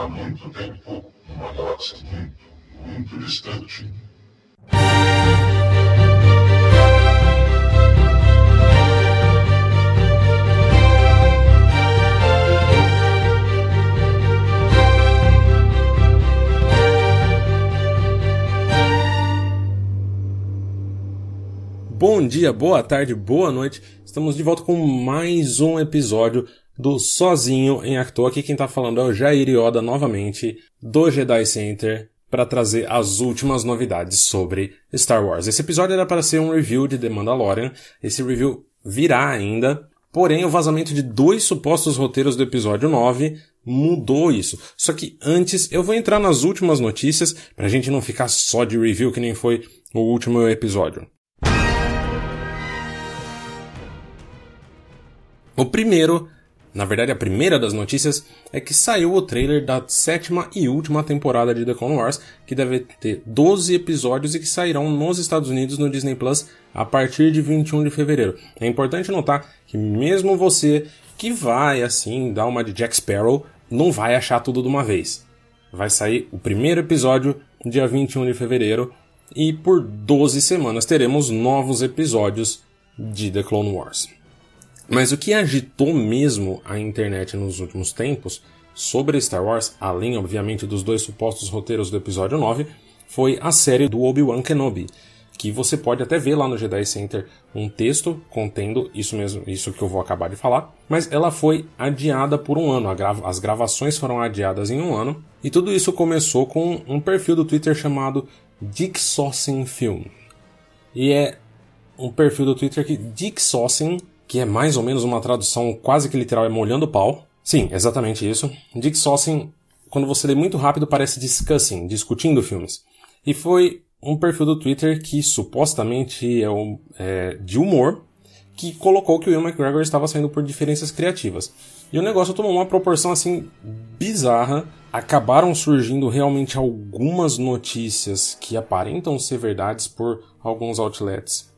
há muito tempo, numa galáxia muito, muito distante. Bom dia, boa tarde, boa noite. Estamos de volta com mais um episódio do Sozinho em Acto. Aqui quem tá falando é o Jair Yoda novamente do Jedi Center para trazer as últimas novidades sobre Star Wars. Esse episódio era para ser um review de The Mandalorian. Esse review virá ainda. Porém, o vazamento de dois supostos roteiros do episódio 9 mudou isso. Só que antes eu vou entrar nas últimas notícias pra gente não ficar só de review que nem foi o último episódio. O primeiro, na verdade a primeira das notícias, é que saiu o trailer da sétima e última temporada de The Clone Wars, que deve ter 12 episódios e que sairão nos Estados Unidos no Disney Plus a partir de 21 de fevereiro. É importante notar que mesmo você que vai assim dar uma de Jack Sparrow, não vai achar tudo de uma vez. Vai sair o primeiro episódio dia 21 de fevereiro e por 12 semanas teremos novos episódios de The Clone Wars. Mas o que agitou mesmo a internet nos últimos tempos sobre Star Wars, além obviamente dos dois supostos roteiros do episódio 9, foi a série do Obi-Wan Kenobi, que você pode até ver lá no Jedi Center um texto contendo isso mesmo, isso que eu vou acabar de falar, mas ela foi adiada por um ano, as gravações foram adiadas em um ano, e tudo isso começou com um perfil do Twitter chamado Dick Saucing Film. E é um perfil do Twitter que Dick Saucing que é mais ou menos uma tradução quase que literal, é molhando o pau. Sim, exatamente isso. Dick Saucing, quando você lê muito rápido, parece discussing, discutindo filmes. E foi um perfil do Twitter que supostamente é, um, é de humor, que colocou que o Will McGregor estava saindo por diferenças criativas. E o negócio tomou uma proporção assim bizarra. Acabaram surgindo realmente algumas notícias que aparentam ser verdades por alguns outlets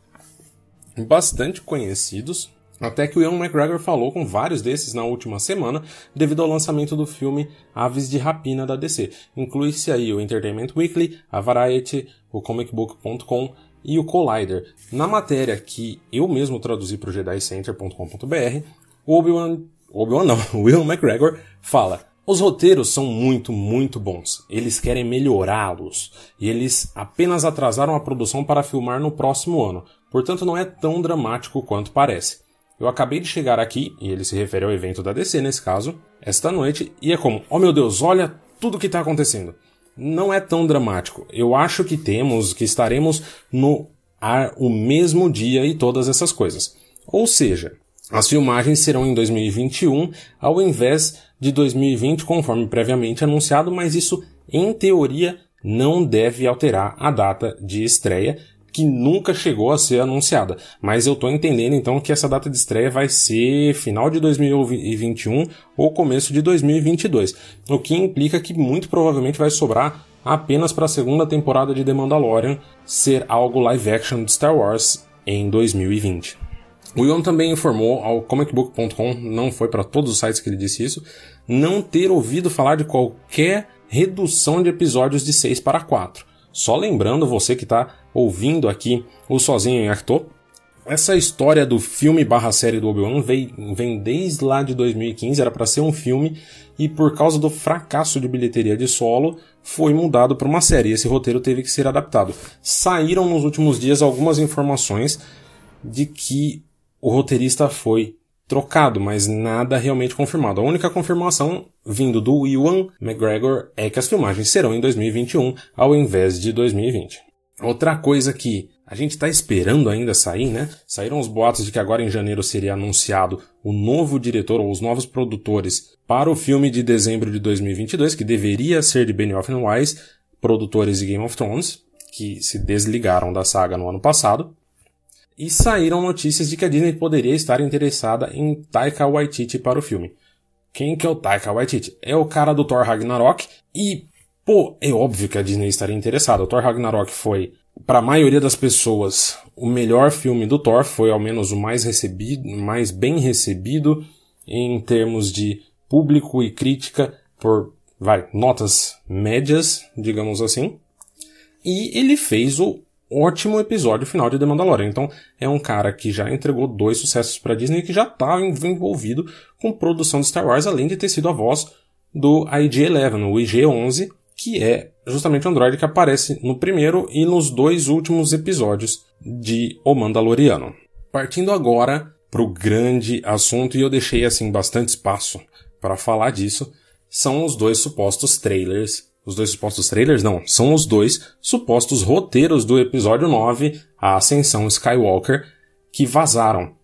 bastante conhecidos, até que o Ian McGregor falou com vários desses na última semana, devido ao lançamento do filme Aves de Rapina da DC. Inclui-se aí o Entertainment Weekly, a Variety, o comicbook.com e o Collider. Na matéria que eu mesmo traduzi para o jedicenter.com.br, o Obi-Wan, Obi-Wan não, o Will McGregor fala os roteiros são muito, muito bons. Eles querem melhorá-los. E eles apenas atrasaram a produção para filmar no próximo ano. Portanto, não é tão dramático quanto parece. Eu acabei de chegar aqui, e ele se refere ao evento da DC nesse caso, esta noite, e é como, oh meu Deus, olha tudo o que está acontecendo. Não é tão dramático. Eu acho que temos, que estaremos no ar o mesmo dia e todas essas coisas. Ou seja, as filmagens serão em 2021 ao invés de 2020, conforme previamente anunciado, mas isso, em teoria, não deve alterar a data de estreia, que nunca chegou a ser anunciada. Mas eu tô entendendo então que essa data de estreia vai ser final de 2021 ou começo de 2022. O que implica que muito provavelmente vai sobrar apenas para a segunda temporada de The Mandalorian ser algo live action de Star Wars em 2020. O Ion também informou ao comicbook.com, não foi para todos os sites que ele disse isso, não ter ouvido falar de qualquer redução de episódios de 6 para 4. Só lembrando você que está ouvindo aqui o Sozinho em Arthur, essa história do filme barra série do Obi-Wan vem, vem desde lá de 2015, era para ser um filme, e por causa do fracasso de bilheteria de solo, foi mudado para uma série. Esse roteiro teve que ser adaptado. Saíram nos últimos dias algumas informações de que o roteirista foi trocado, mas nada realmente confirmado. A única confirmação vindo do Ewan McGregor é que as filmagens serão em 2021 ao invés de 2020. Outra coisa que a gente está esperando ainda sair, né? Saíram os boatos de que agora em janeiro seria anunciado o novo diretor ou os novos produtores para o filme de dezembro de 2022, que deveria ser de Benioff Wise, produtores de Game of Thrones, que se desligaram da saga no ano passado. E saíram notícias de que a Disney poderia estar interessada em Taika Waititi para o filme. Quem que é o Taika Waititi? É o cara do Thor Ragnarok e, pô, é óbvio que a Disney estaria interessada. O Thor Ragnarok foi, para a maioria das pessoas, o melhor filme do Thor, foi ao menos o mais recebido, mais bem recebido em termos de público e crítica por vai, notas médias, digamos assim. E ele fez o ótimo episódio final de The Mandalorian. Então, é um cara que já entregou dois sucessos para Disney e que já está envolvido com produção de Star Wars, além de ter sido a voz do IG-11, o IG-11, que é justamente o androide que aparece no primeiro e nos dois últimos episódios de O Mandaloriano. Partindo agora para o grande assunto, e eu deixei assim bastante espaço para falar disso, são os dois supostos trailers. Os dois supostos trailers? Não, são os dois supostos roteiros do episódio 9, A Ascensão Skywalker, que vazaram.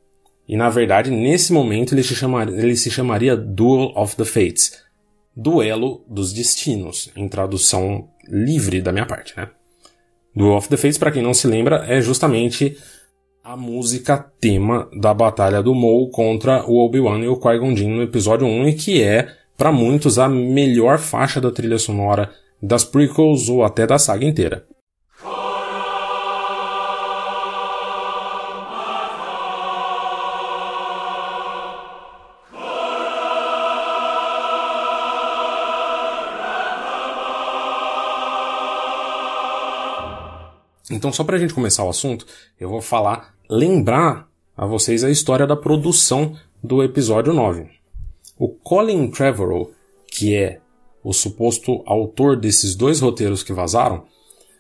E na verdade, nesse momento, ele se, chamaria, ele se chamaria Duel of the Fates Duelo dos Destinos, em tradução livre da minha parte, né? Duel of the Fates, para quem não se lembra, é justamente a música tema da batalha do Maul contra o Obi-Wan e o Qui-Gon Jinn no episódio 1 e que é, para muitos, a melhor faixa da trilha sonora das prequels ou até da saga inteira. Então, só para a gente começar o assunto, eu vou falar, lembrar a vocês a história da produção do episódio 9. O Colin Trevorrow, que é o suposto autor desses dois roteiros que vazaram,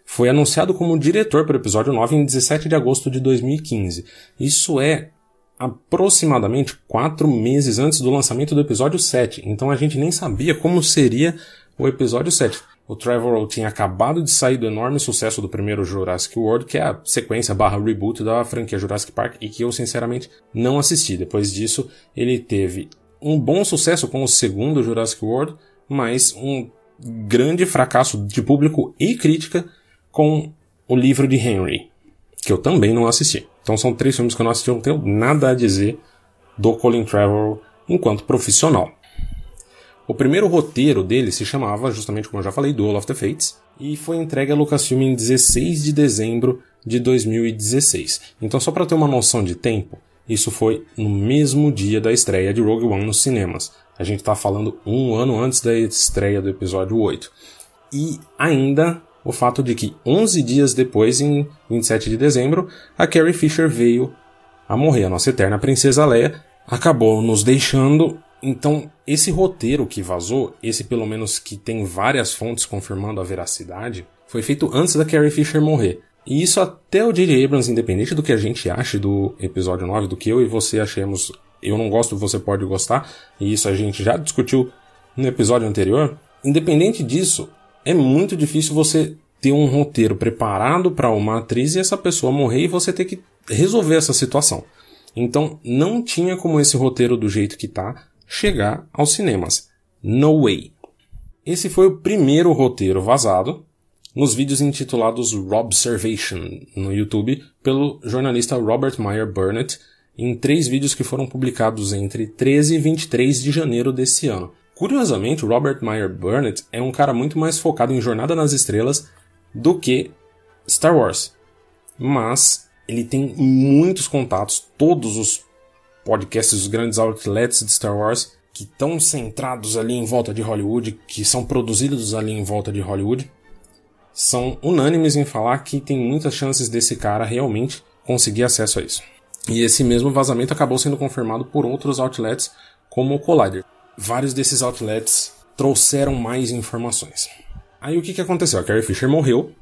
foi anunciado como diretor para o episódio 9 em 17 de agosto de 2015. Isso é aproximadamente quatro meses antes do lançamento do episódio 7, então a gente nem sabia como seria o episódio 7. O Trevorrow tinha acabado de sair do enorme sucesso do primeiro Jurassic World, que é a sequência barra reboot da franquia Jurassic Park, e que eu sinceramente não assisti. Depois disso, ele teve um bom sucesso com o segundo Jurassic World, mas um grande fracasso de público e crítica com o livro de Henry, que eu também não assisti. Então são três filmes que eu não assisti, eu não tenho nada a dizer do Colin Trevorrow enquanto profissional. O primeiro roteiro dele se chamava, justamente como eu já falei, Duel of the Fates, e foi entregue a Lucasfilm em 16 de dezembro de 2016. Então, só para ter uma noção de tempo, isso foi no mesmo dia da estreia de Rogue One nos cinemas. A gente está falando um ano antes da estreia do episódio 8. E ainda o fato de que 11 dias depois, em 27 de dezembro, a Carrie Fisher veio a morrer. A nossa eterna princesa Leia acabou nos deixando então, esse roteiro que vazou, esse pelo menos que tem várias fontes confirmando a veracidade, foi feito antes da Carrie Fisher morrer. E isso até o J.J. Abrams, independente do que a gente ache do episódio 9, do que eu e você achemos, eu não gosto, você pode gostar, e isso a gente já discutiu no episódio anterior, independente disso, é muito difícil você ter um roteiro preparado para uma atriz e essa pessoa morrer e você ter que resolver essa situação. Então, não tinha como esse roteiro do jeito que tá chegar aos cinemas. No way. Esse foi o primeiro roteiro vazado nos vídeos intitulados Robservation no YouTube pelo jornalista Robert Meyer Burnett em três vídeos que foram publicados entre 13 e 23 de janeiro desse ano. Curiosamente, Robert Meyer Burnett é um cara muito mais focado em Jornada nas Estrelas do que Star Wars. Mas ele tem muitos contatos, todos os podcasts dos grandes outlets de Star Wars que estão centrados ali em volta de Hollywood, que são produzidos ali em volta de Hollywood, são unânimes em falar que tem muitas chances desse cara realmente conseguir acesso a isso. E esse mesmo vazamento acabou sendo confirmado por outros outlets, como o Collider. Vários desses outlets trouxeram mais informações. Aí o que, que aconteceu? A Carrie Fisher morreu,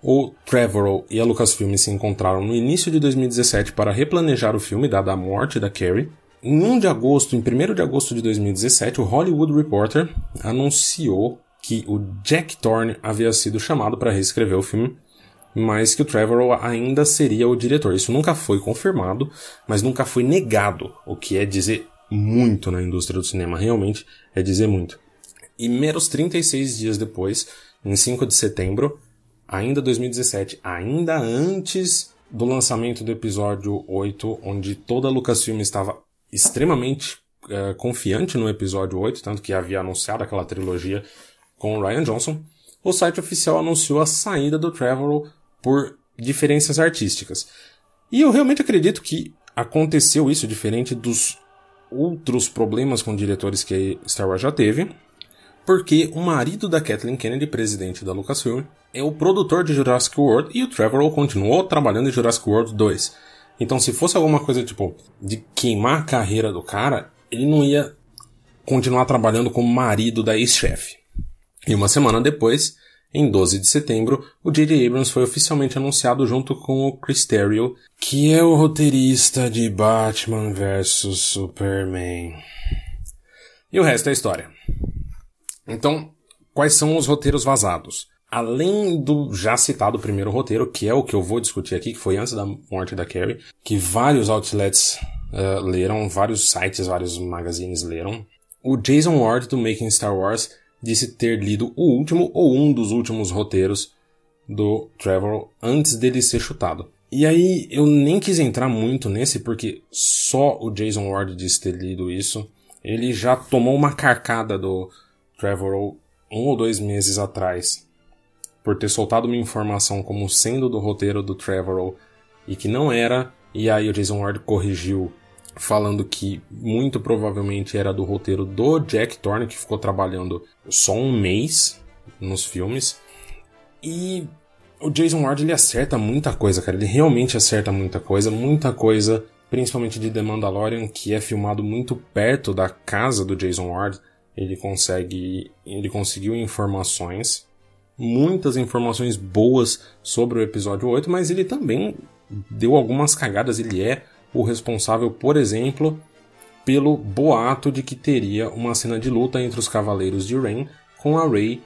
o Trevorrow e a Lucasfilm se encontraram no início de 2017 para replanejar o filme, dada a morte da Carrie. Em 1 de agosto, em 1 de agosto de 2017, o Hollywood Reporter anunciou que o Jack Thorne havia sido chamado para reescrever o filme, mas que o Trevorrow ainda seria o diretor. Isso nunca foi confirmado, mas nunca foi negado, o que é dizer muito na indústria do cinema, realmente é dizer muito. E meros 36 dias depois, em 5 de setembro, ainda 2017, ainda antes do lançamento do episódio 8, onde toda a Lucasfilm estava extremamente uh, confiante no episódio 8, tanto que havia anunciado aquela trilogia com o Ryan Johnson, o site oficial anunciou a saída do Trevorrow por diferenças artísticas. E eu realmente acredito que aconteceu isso diferente dos outros problemas com diretores que Star Wars já teve, porque o marido da Kathleen Kennedy, presidente da Lucasfilm, é o produtor de Jurassic World e o Trevorrow continuou trabalhando em Jurassic World 2. Então, se fosse alguma coisa tipo de queimar a carreira do cara, ele não ia continuar trabalhando como marido da ex-chefe. E uma semana depois, em 12 de setembro, o J.J. Abrams foi oficialmente anunciado junto com o Chris Terrio, que é o roteirista de Batman vs Superman. E o resto é história. Então, quais são os roteiros vazados? Além do já citado primeiro roteiro, que é o que eu vou discutir aqui, que foi antes da morte da Carrie, que vários outlets uh, leram, vários sites, vários magazines leram, o Jason Ward do Making Star Wars disse ter lido o último ou um dos últimos roteiros do Trevor antes dele ser chutado. E aí eu nem quis entrar muito nesse porque só o Jason Ward disse ter lido isso. Ele já tomou uma carcada do Trevor um ou dois meses atrás por ter soltado uma informação como sendo do roteiro do Trevor e que não era. E aí o Jason Ward corrigiu falando que muito provavelmente era do roteiro do Jack Thorne, que ficou trabalhando só um mês nos filmes. E o Jason Ward ele acerta muita coisa, cara. Ele realmente acerta muita coisa, muita coisa, principalmente de The Mandalorian, que é filmado muito perto da casa do Jason Ward. Ele consegue, ele conseguiu informações, muitas informações boas sobre o episódio 8, mas ele também deu algumas cagadas. Ele é o responsável, por exemplo, pelo boato de que teria uma cena de luta entre os Cavaleiros de Rain com a Rey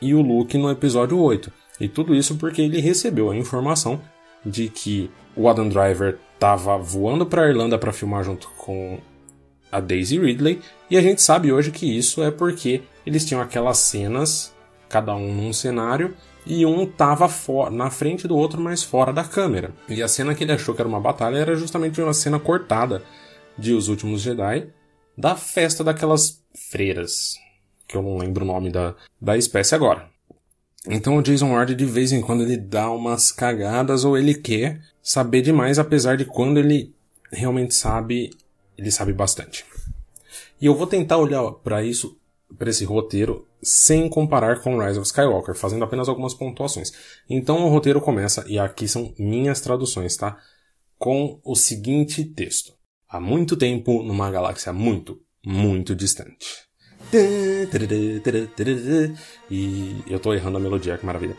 e o Luke no episódio 8. E tudo isso porque ele recebeu a informação de que o Adam Driver estava voando para a Irlanda para filmar junto com a Daisy Ridley, e a gente sabe hoje que isso é porque eles tinham aquelas cenas, cada um num cenário, e um tava na frente do outro, mas fora da câmera. E a cena que ele achou que era uma batalha era justamente uma cena cortada de Os Últimos Jedi, da festa daquelas freiras, que eu não lembro o nome da, da espécie agora. Então o Jason Ward de vez em quando ele dá umas cagadas ou ele quer saber demais, apesar de quando ele realmente sabe, ele sabe bastante. E eu vou tentar olhar para isso para esse roteiro sem comparar com Rise of Skywalker, fazendo apenas algumas pontuações. Então o roteiro começa, e aqui são minhas traduções, tá? Com o seguinte texto: Há muito tempo, numa galáxia muito, muito distante. E eu tô errando a melodia, que maravilha.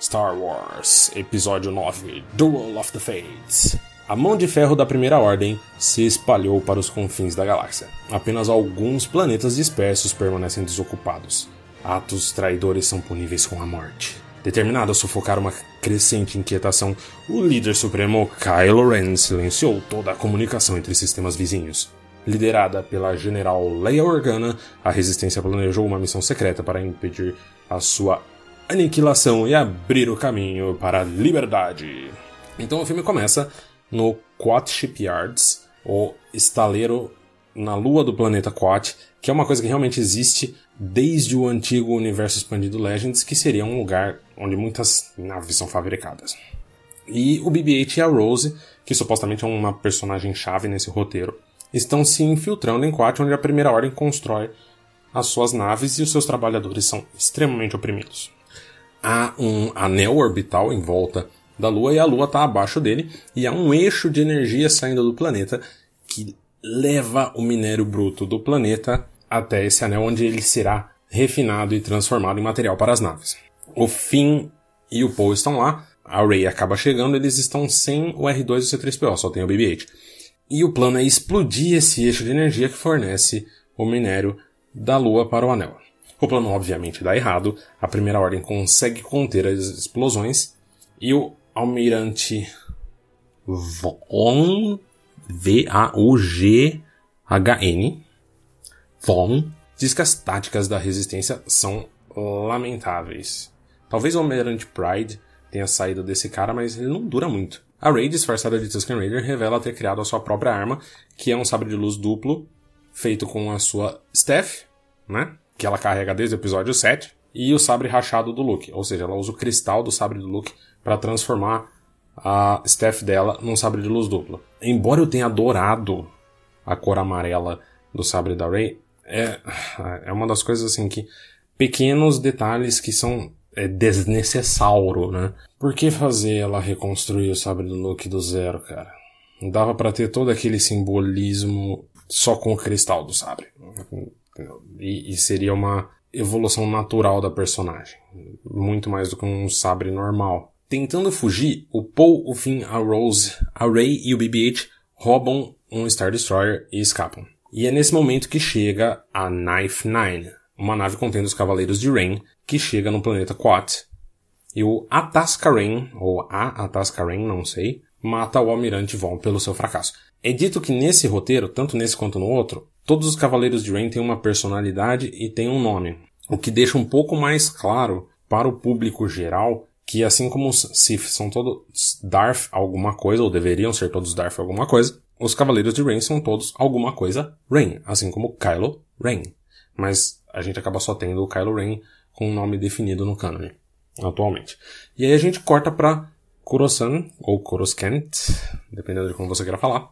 Star Wars, Episódio 9 Duel of the Fates. A mão de ferro da Primeira Ordem se espalhou para os confins da galáxia. Apenas alguns planetas dispersos permanecem desocupados. Atos traidores são puníveis com a morte. Determinado a sufocar uma crescente inquietação, o líder supremo Kylo Ren silenciou toda a comunicação entre sistemas vizinhos. Liderada pela general Leia Organa, a Resistência planejou uma missão secreta para impedir a sua aniquilação e abrir o caminho para a liberdade. Então o filme começa no Quat Shipyards, o estaleiro na lua do planeta Quat, que é uma coisa que realmente existe desde o antigo universo expandido Legends, que seria um lugar onde muitas naves são fabricadas. E o BB-8 e a Rose, que supostamente é uma personagem chave nesse roteiro, estão se infiltrando em Quat, onde a Primeira Ordem constrói as suas naves e os seus trabalhadores são extremamente oprimidos. Há um anel orbital em volta da Lua e a Lua está abaixo dele e há um eixo de energia saindo do planeta que leva o minério bruto do planeta até esse anel onde ele será refinado e transformado em material para as naves. O Finn e o Poe estão lá, a Rey acaba chegando, eles estão sem o R2 e o C3PO, só tem o BB-8. E o plano é explodir esse eixo de energia que fornece o minério da Lua para o anel. O plano obviamente dá errado, a primeira ordem consegue conter as explosões e o almirante Von V-A-U-G-H-N Von diz que as táticas da resistência são lamentáveis. Talvez o Almirante Pride tenha saído desse cara, mas ele não dura muito. A Rey, disfarçada de Tusken Raider, revela ter criado a sua própria arma, que é um sabre de luz duplo, feito com a sua Steph, né? Que ela carrega desde o episódio 7, e o sabre rachado do Luke. Ou seja, ela usa o cristal do sabre do Luke para transformar a Steph dela num sabre de luz dupla. Embora eu tenha adorado a cor amarela do sabre da Rey, é, é uma das coisas assim que pequenos detalhes que são é, né? Por que fazer ela reconstruir o sabre do Luke do zero, cara? Dava para ter todo aquele simbolismo só com o cristal do sabre. E, e, seria uma evolução natural da personagem. Muito mais do que um sabre normal. Tentando fugir, o Paul, o Finn, a Rose, a Rey e o BB-8 roubam um Star Destroyer e escapam. E é nesse momento que chega a Knife Nine, uma nave contendo os Cavaleiros de Rain, que chega no planeta Quat. E o Atascaren, ou a Atascaren, não sei, mata o Almirante Von pelo seu fracasso. É dito que nesse roteiro, tanto nesse quanto no outro, todos os Cavaleiros de Rain têm uma personalidade e têm um nome, o que deixa um pouco mais claro para o público geral que assim como os Sith são todos Darth alguma coisa, ou deveriam ser todos Darth alguma coisa, os Cavaleiros de Rain são todos alguma coisa Rain, assim como Kylo Rain. Mas a gente acaba só tendo o Kylo Ren com um nome definido no canon atualmente. E aí a gente corta para Kurosan, ou Coruscant, dependendo de como você queira falar,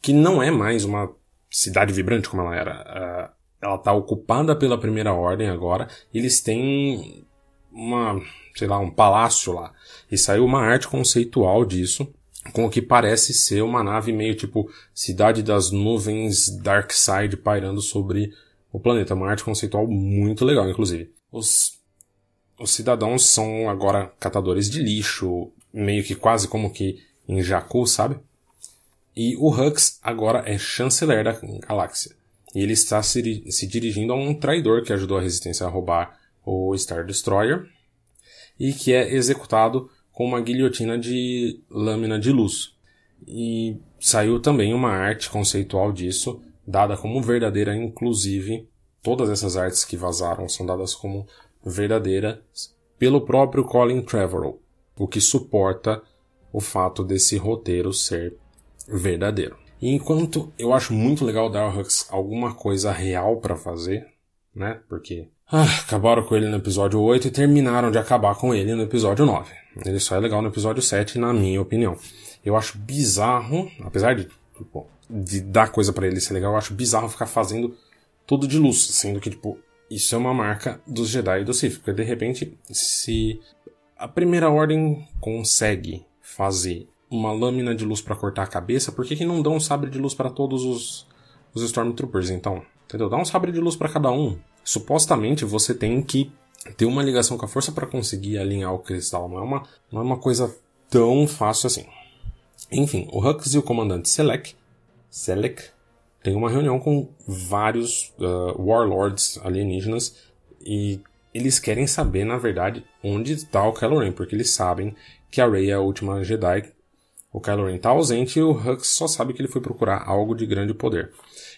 que não é mais uma cidade vibrante como ela era. Uh, ela está ocupada pela Primeira Ordem agora. eles têm uma, sei lá, um palácio lá. E saiu uma arte conceitual disso, com o que parece ser uma nave meio tipo Cidade das Nuvens Dark Side pairando sobre o planeta. Uma arte conceitual muito legal, inclusive. Os, os cidadãos são agora catadores de lixo, meio que quase como que em Jakku, sabe? E o Hux agora é chanceler da galáxia. E ele está se, se dirigindo a um traidor que ajudou a resistência a roubar o Star Destroyer e que é executado com uma guilhotina de lâmina de luz. E saiu também uma arte conceitual disso, dada como verdadeira, inclusive todas essas artes que vazaram são dadas como verdadeiras pelo próprio Colin Trevorrow, o que suporta o fato desse roteiro ser verdadeiro. E enquanto eu acho muito legal dar alguma coisa real para fazer, né? Porque ah, acabaram com ele no episódio 8 e terminaram de acabar com ele no episódio 9. Ele só é legal no episódio 7, na minha opinião. Eu acho bizarro, apesar de tipo, de dar coisa para ele ser legal, eu acho bizarro ficar fazendo tudo de luz, sendo que, tipo, isso é uma marca dos Jedi e do Sith, porque de repente, se a primeira ordem consegue fazer uma lâmina de luz para cortar a cabeça, por que, que não dão um sabre de luz para todos os, os Stormtroopers, então? Entendeu? Dá um sabre de luz para cada um. Supostamente você tem que ter uma ligação com a força para conseguir alinhar o cristal. Não é, uma, não é uma coisa tão fácil assim. Enfim, o Hux e o comandante Select, Select tem uma reunião com vários uh, warlords alienígenas e eles querem saber, na verdade, onde está o Kylo Ren, porque eles sabem que a Rey é a última Jedi. O Kylo Ren está ausente e o Hux só sabe que ele foi procurar algo de grande poder.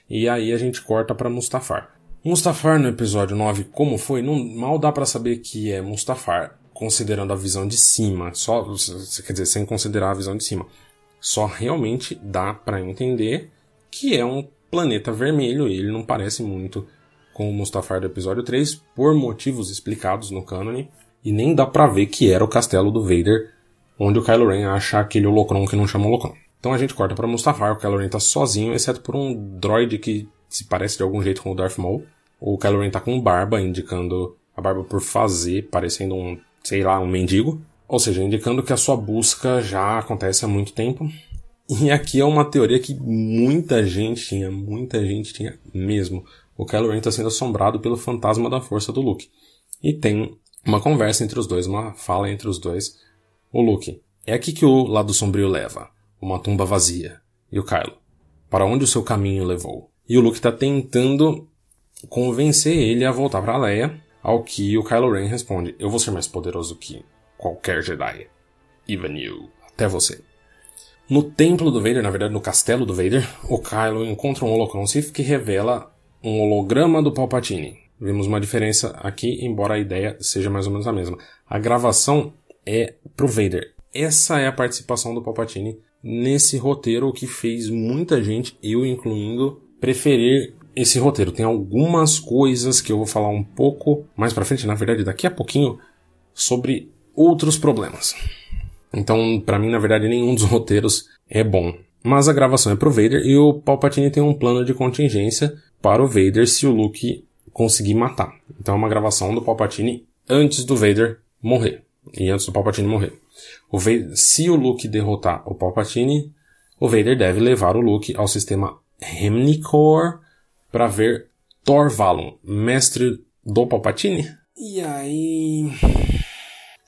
E aí a gente corta para Mustafar. Mustafar no episódio 9, como foi? Não, mal dá para saber que é Mustafar, considerando a visão de cima, só, quer dizer, sem considerar a visão de cima. Só realmente dá para entender que é um planeta vermelho e ele não parece muito com o Mustafar do episódio 3 por motivos explicados no cânone e nem dá para ver que era o castelo do Vader onde o Kylo Ren acha aquele holocron que não chama holocron. Então a gente corta para Mustafar, o Kylo Ren tá sozinho, exceto por um droid que se parece de algum jeito com o Darth Maul. O Kylo Ren tá com barba, indicando a barba por fazer, parecendo um, sei lá, um mendigo. Ou seja, indicando que a sua busca já acontece há muito tempo. E aqui é uma teoria que muita gente tinha, muita gente tinha mesmo. O Kylo Ren está sendo assombrado pelo fantasma da força do Luke. E tem uma conversa entre os dois, uma fala entre os dois. O Luke, é aqui que o lado sombrio leva. Uma tumba vazia. E o Kylo, para onde o seu caminho levou? E o Luke está tentando convencer ele a voltar para Leia, ao que o Kylo Ren responde: Eu vou ser mais poderoso que qualquer Jedi. Even you. Até você. No templo do Vader, na verdade no castelo do Vader, o Kylo encontra um holocron Sith que revela um holograma do Palpatine. Vemos uma diferença aqui, embora a ideia seja mais ou menos a mesma. A gravação é pro Vader. Essa é a participação do Palpatine nesse roteiro que fez muita gente, eu incluindo, preferir esse roteiro. Tem algumas coisas que eu vou falar um pouco mais para frente, na verdade, daqui a pouquinho, sobre outros problemas. Então, para mim, na verdade, nenhum dos roteiros é bom. Mas a gravação é pro Vader e o Palpatine tem um plano de contingência para o Vader se o Luke conseguir matar. Então é uma gravação do Palpatine antes do Vader morrer. E antes do Palpatine morrer. O Vader, se o Luke derrotar o Palpatine, o Vader deve levar o Luke ao sistema Hemnicor para ver Thor Valon, mestre do Palpatine. E aí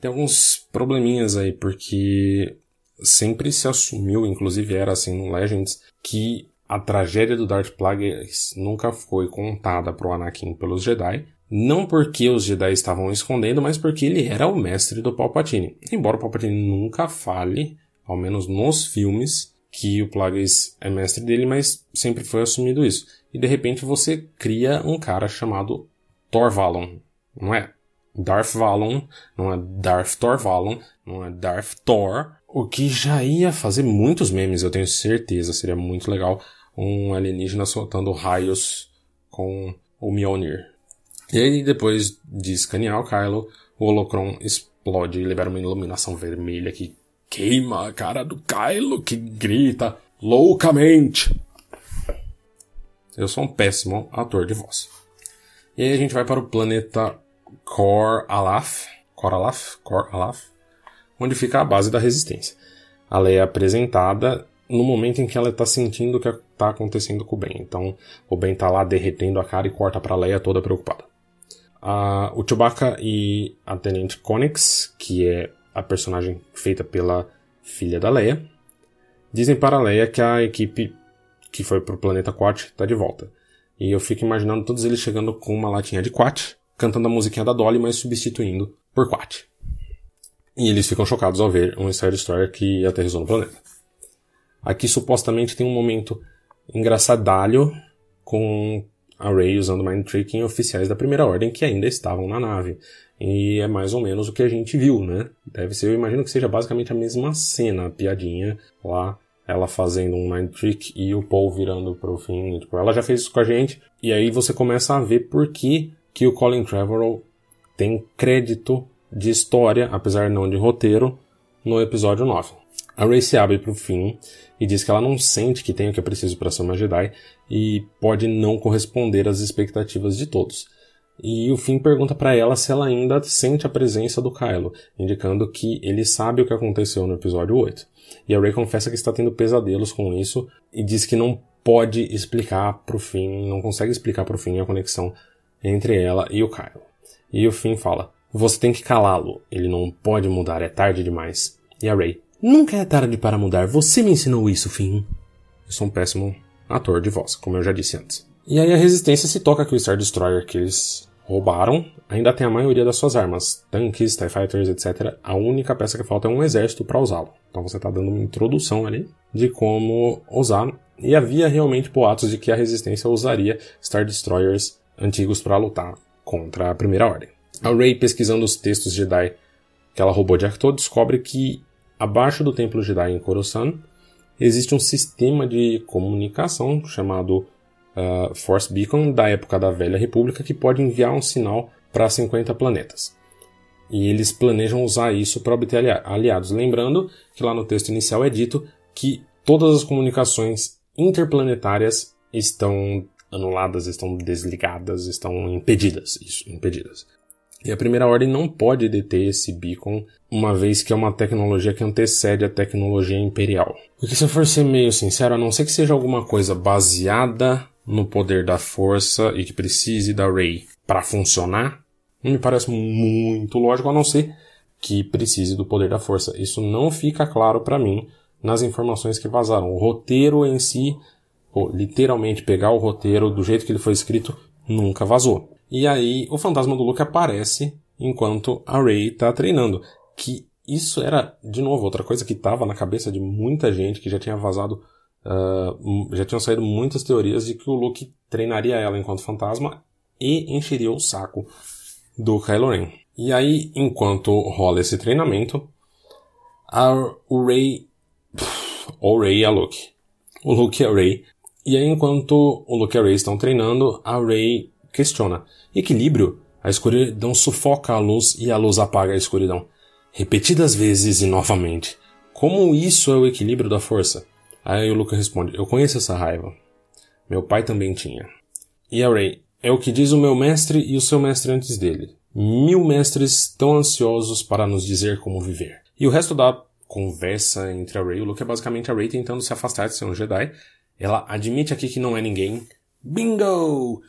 tem alguns probleminhas aí, porque sempre se assumiu, inclusive era assim no Legends, que a tragédia do Darth Plagueis nunca foi contada pro Anakin pelos Jedi, não porque os Jedi estavam escondendo, mas porque ele era o mestre do Palpatine. Embora o Palpatine nunca fale, ao menos nos filmes, que o Plagueis é mestre dele, mas sempre foi assumido isso. E de repente você cria um cara chamado Thor Valon, não é? Darth Valon, não é Darth Thor Valon, não é Darth Thor, o que já ia fazer muitos memes, eu tenho certeza, seria muito legal um alienígena soltando raios com o Mjolnir. E aí, depois de escanear o Kylo, o Holocron explode e libera uma iluminação vermelha que queima a cara do Kylo, que grita loucamente. Eu sou um péssimo ator de voz. E aí a gente vai para o planeta Cor Alaf, Cor Alaf, Cor Alaf, onde fica a base da resistência. A Leia é apresentada no momento em que ela está sentindo o que está acontecendo com o Ben. Então, o Ben está lá derretendo a cara e corta para a Leia toda preocupada. O Chewbacca e a Tenente Connex, que é a personagem feita pela filha da Leia, dizem para a Leia que a equipe que foi pro planeta Quat está de volta. E eu fico imaginando todos eles chegando com uma latinha de Quat, cantando a musiquinha da Dolly, mas substituindo por Quat. E eles ficam chocados ao ver um Star Destroyer que aterrissou no planeta. Aqui supostamente tem um momento engraçadalho com a Rey usando Mind Trick em oficiais da Primeira Ordem que ainda estavam na nave. E é mais ou menos o que a gente viu, né? Deve ser, eu imagino que seja basicamente a mesma cena, a piadinha lá, ela fazendo um Mind Trick e o Paul virando pro fim. Tipo, ela já fez isso com a gente. E aí você começa a ver por que, que o Colin Trevorrow tem crédito de história, apesar não de roteiro, no episódio 9. A Rey se abre pro fim e diz que ela não sente que tem o que é preciso para ser uma Jedi e pode não corresponder às expectativas de todos. E o Finn pergunta para ela se ela ainda sente a presença do Kylo, indicando que ele sabe o que aconteceu no episódio 8. E a Rey confessa que está tendo pesadelos com isso e diz que não pode explicar pro Finn, não consegue explicar pro Finn a conexão entre ela e o Kylo. E o Finn fala: "Você tem que calá-lo, ele não pode mudar, é tarde demais". E a Rey: Nunca é tarde para mudar. Você me ensinou isso, Finn. Eu sou um péssimo ator de voz, como eu já disse antes. E aí a resistência se toca que o Star Destroyer que eles roubaram ainda tem a maioria das suas armas, tanques, TIE Fighters, etc. A única peça que falta é um exército para usá-lo. Então você está dando uma introdução ali de como usar. E havia realmente boatos de que a resistência usaria Star Destroyers antigos para lutar contra a Primeira Ordem. A Rey, pesquisando os textos Jedi que ela roubou de Acto, descobre que Abaixo do Templo Jedi em Coruscant, existe um sistema de comunicação chamado uh, Force Beacon da época da Velha República que pode enviar um sinal para 50 planetas. E eles planejam usar isso para obter aliados. Lembrando que lá no texto inicial é dito que todas as comunicações interplanetárias estão anuladas, estão desligadas, estão impedidas. Isso, impedidas. E a primeira ordem não pode deter esse beacon, uma vez que é uma tecnologia que antecede a tecnologia imperial. Porque se eu for ser meio sincero, a não ser que seja alguma coisa baseada no poder da força e que precise da Rey para funcionar, não me parece muito lógico, a não ser que precise do poder da força. Isso não fica claro para mim nas informações que vazaram. O roteiro em si, ou literalmente pegar o roteiro do jeito que ele foi escrito, nunca vazou. E aí o fantasma do Luke aparece enquanto a Rey tá treinando. Que isso era, de novo, outra coisa que tava na cabeça de muita gente que já tinha vazado. Uh, já tinham saído muitas teorias de que o Luke treinaria ela enquanto fantasma e encheria o saco do Kylo Ren. E aí, enquanto rola esse treinamento, a, o Rey. O Rey e a Luke. O Luke e a Rey. E aí, enquanto o Luke e a Rey estão treinando, a Rey questiona: equilíbrio? A escuridão sufoca a luz e a luz apaga a escuridão. Repetidas vezes e novamente. Como isso é o equilíbrio da força? Aí o Luca responde: Eu conheço essa raiva. Meu pai também tinha. E a Ray: É o que diz o meu mestre e o seu mestre antes dele. Mil mestres tão ansiosos para nos dizer como viver. E o resto da conversa entre a Rey e o Luke é basicamente a Rey tentando se afastar de ser um Jedi. Ela admite aqui que não é ninguém. Bingo!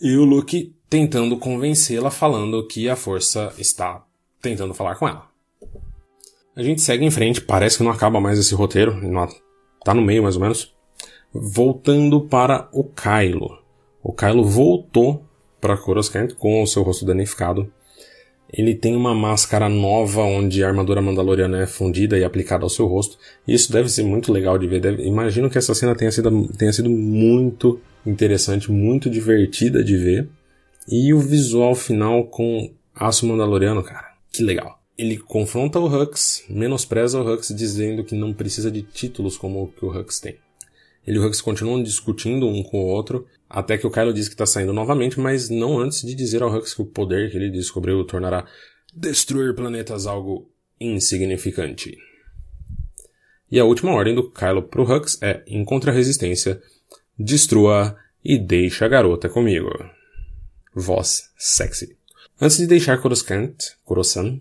E o Luke tentando convencê-la falando que a força está tentando falar com ela. A gente segue em frente, parece que não acaba mais esse roteiro, tá no meio mais ou menos. Voltando para o Kylo. O Kylo voltou para Coruscant com o seu rosto danificado. Ele tem uma máscara nova onde a armadura mandaloriana é fundida e aplicada ao seu rosto. Isso deve ser muito legal de ver. Deve... Imagino que essa cena tenha sido, tenha sido muito interessante, muito divertida de ver. E o visual final com aço mandaloriano, cara, que legal. Ele confronta o Hux, menospreza o Hux, dizendo que não precisa de títulos como o que o Hux tem. Ele e o Hux continuam discutindo um com o outro, até que o Kylo diz que está saindo novamente, mas não antes de dizer ao Hux que o poder que ele descobriu tornará destruir planetas algo insignificante. E a última ordem do Kylo pro Hux é encontre a resistência, destrua e deixe a garota comigo. Voz sexy. Antes de deixar Coruscant, Coruscant,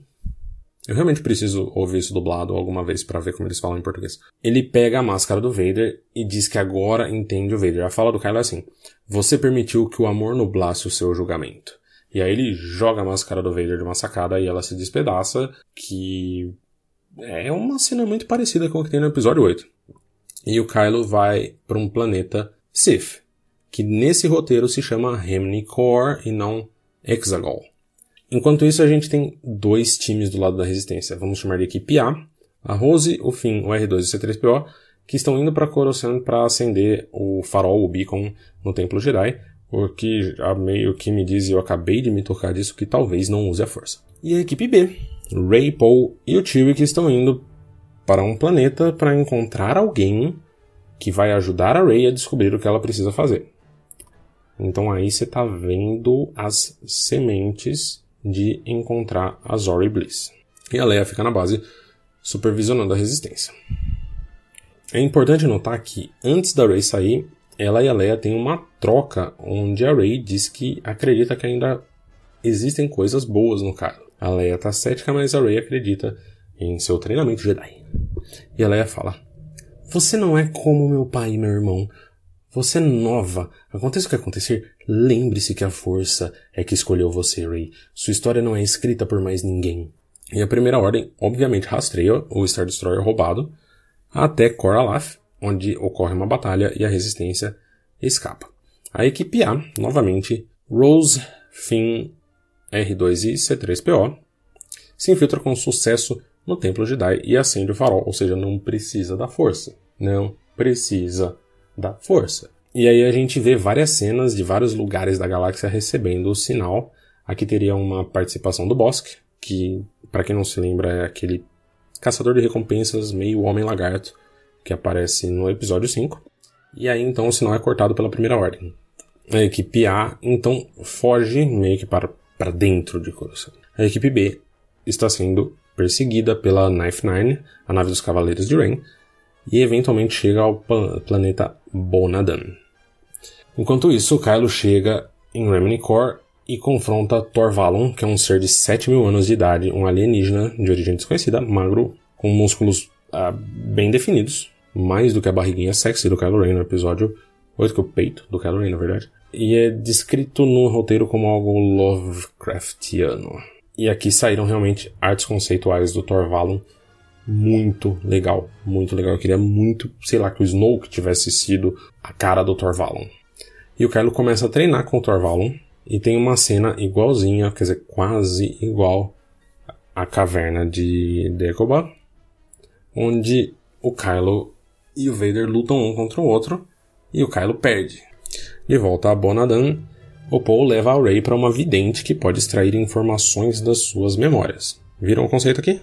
eu realmente preciso ouvir isso dublado alguma vez para ver como eles falam em português. Ele pega a máscara do Vader e diz que agora entende o Vader. A fala do Kylo é assim: Você permitiu que o amor nublasse o seu julgamento. E aí ele joga a máscara do Vader de uma sacada e ela se despedaça, que é uma cena muito parecida com o que tem no episódio 8. E o Kylo vai para um planeta Sith, que nesse roteiro se chama Remni e não Exegol. Enquanto isso, a gente tem dois times do lado da resistência. Vamos chamar de equipe A, a Rose, o Finn, o R2 e o C3PO, que estão indo para Coruscant para acender o farol, o beacon, no Templo Jedi, o que meio que me diz, eu acabei de me tocar disso, que talvez não use a força. E a equipe B, Ray, Paul e o Chewie que estão indo para um planeta para encontrar alguém que vai ajudar a Rey a descobrir o que ela precisa fazer. Então aí você está vendo as sementes de encontrar a Zori Bliss. E a Leia fica na base supervisionando a resistência. É importante notar que antes da Rey sair, ela e a Leia têm uma troca onde a Rey diz que acredita que ainda existem coisas boas no cara. A Leia tá cética, mas a Rey acredita em seu treinamento Jedi. E a Leia fala: Você não é como meu pai e meu irmão. Você é nova. Aconteça o que acontecer, lembre-se que a força é que escolheu você, Rey. Sua história não é escrita por mais ninguém. E a primeira ordem, obviamente, rastreia o Star Destroyer roubado até Koralaf, onde ocorre uma batalha e a resistência escapa. A equipe A, novamente, Rose, Finn, R2 e C3PO, se infiltra com sucesso no Templo Jedi e acende o farol, ou seja, não precisa da força. Não precisa da força. E aí a gente vê várias cenas de vários lugares da galáxia recebendo o sinal. Aqui teria uma participação do Bosque, que, para quem não se lembra, é aquele caçador de recompensas meio homem-lagarto que aparece no episódio 5. E aí então o sinal é cortado pela primeira ordem. A equipe A então foge meio que para, para dentro de Coruscant. A equipe B está sendo perseguida pela Knife Nine, a nave dos Cavaleiros de Rain, e eventualmente chega ao planeta Bonadan. Enquanto isso, Kylo chega em Remini Core e confronta Torvalon, que é um ser de 7 mil anos de idade, um alienígena de origem desconhecida, magro, com músculos ah, bem definidos, mais do que a barriguinha sexy do Kylo Ren no episódio 8, que é o peito do Kylo Ren, na verdade. E é descrito no roteiro como algo Lovecraftiano. E aqui saíram realmente artes conceituais do Torvalon muito legal, muito legal. Eu queria muito, sei lá, que o Snoke tivesse sido a cara do Thor E o Kylo começa a treinar com o Thor e tem uma cena igualzinha, quer dizer, quase igual à caverna de Dagobah, onde o Kylo e o Vader lutam um contra o outro e o Kylo perde. De volta a Bonadan, o Paul leva a Rey para uma vidente que pode extrair informações das suas memórias. Viram o conceito aqui?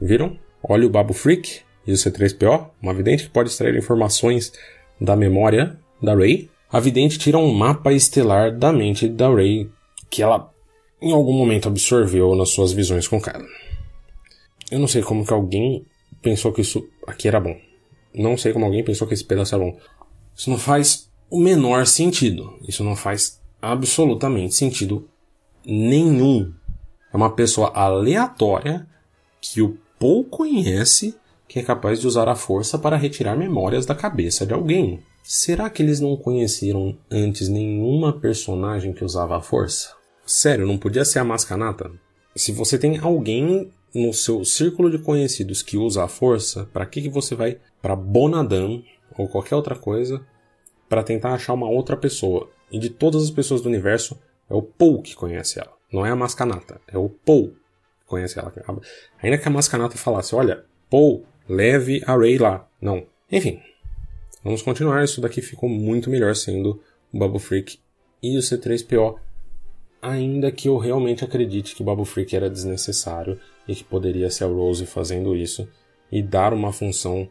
Viram? Olha o Babo Freak e o C3PO, uma vidente que pode extrair informações da memória da Rey. A vidente tira um mapa estelar da mente da Rey que ela em algum momento absorveu nas suas visões com Kylo. Eu não sei como que alguém pensou que isso aqui era bom. Não sei como alguém pensou que esse pedaço era bom. Isso não faz o menor sentido. Isso não faz absolutamente sentido nenhum. É uma pessoa aleatória que o Paul conhece que é capaz de usar a força para retirar memórias da cabeça de alguém. Será que eles não conheceram antes nenhuma personagem que usava a força? Sério, não podia ser a Mascanata? Se você tem alguém no seu círculo de conhecidos que usa a força, para que, que você vai para Bonadam ou qualquer outra coisa para tentar achar uma outra pessoa? E de todas as pessoas do universo, é o Paul que conhece ela. Não é a Mascanata, é o Paul que conhece ela. Ainda que a Mascanata falasse, olha, Paul, leve a Ray lá. Não. Enfim, vamos continuar. Isso daqui ficou muito melhor sendo o Bubble Freak e o C3PO. Ainda que eu realmente acredite que o Bubble Freak era desnecessário e que poderia ser a Rose fazendo isso e dar uma função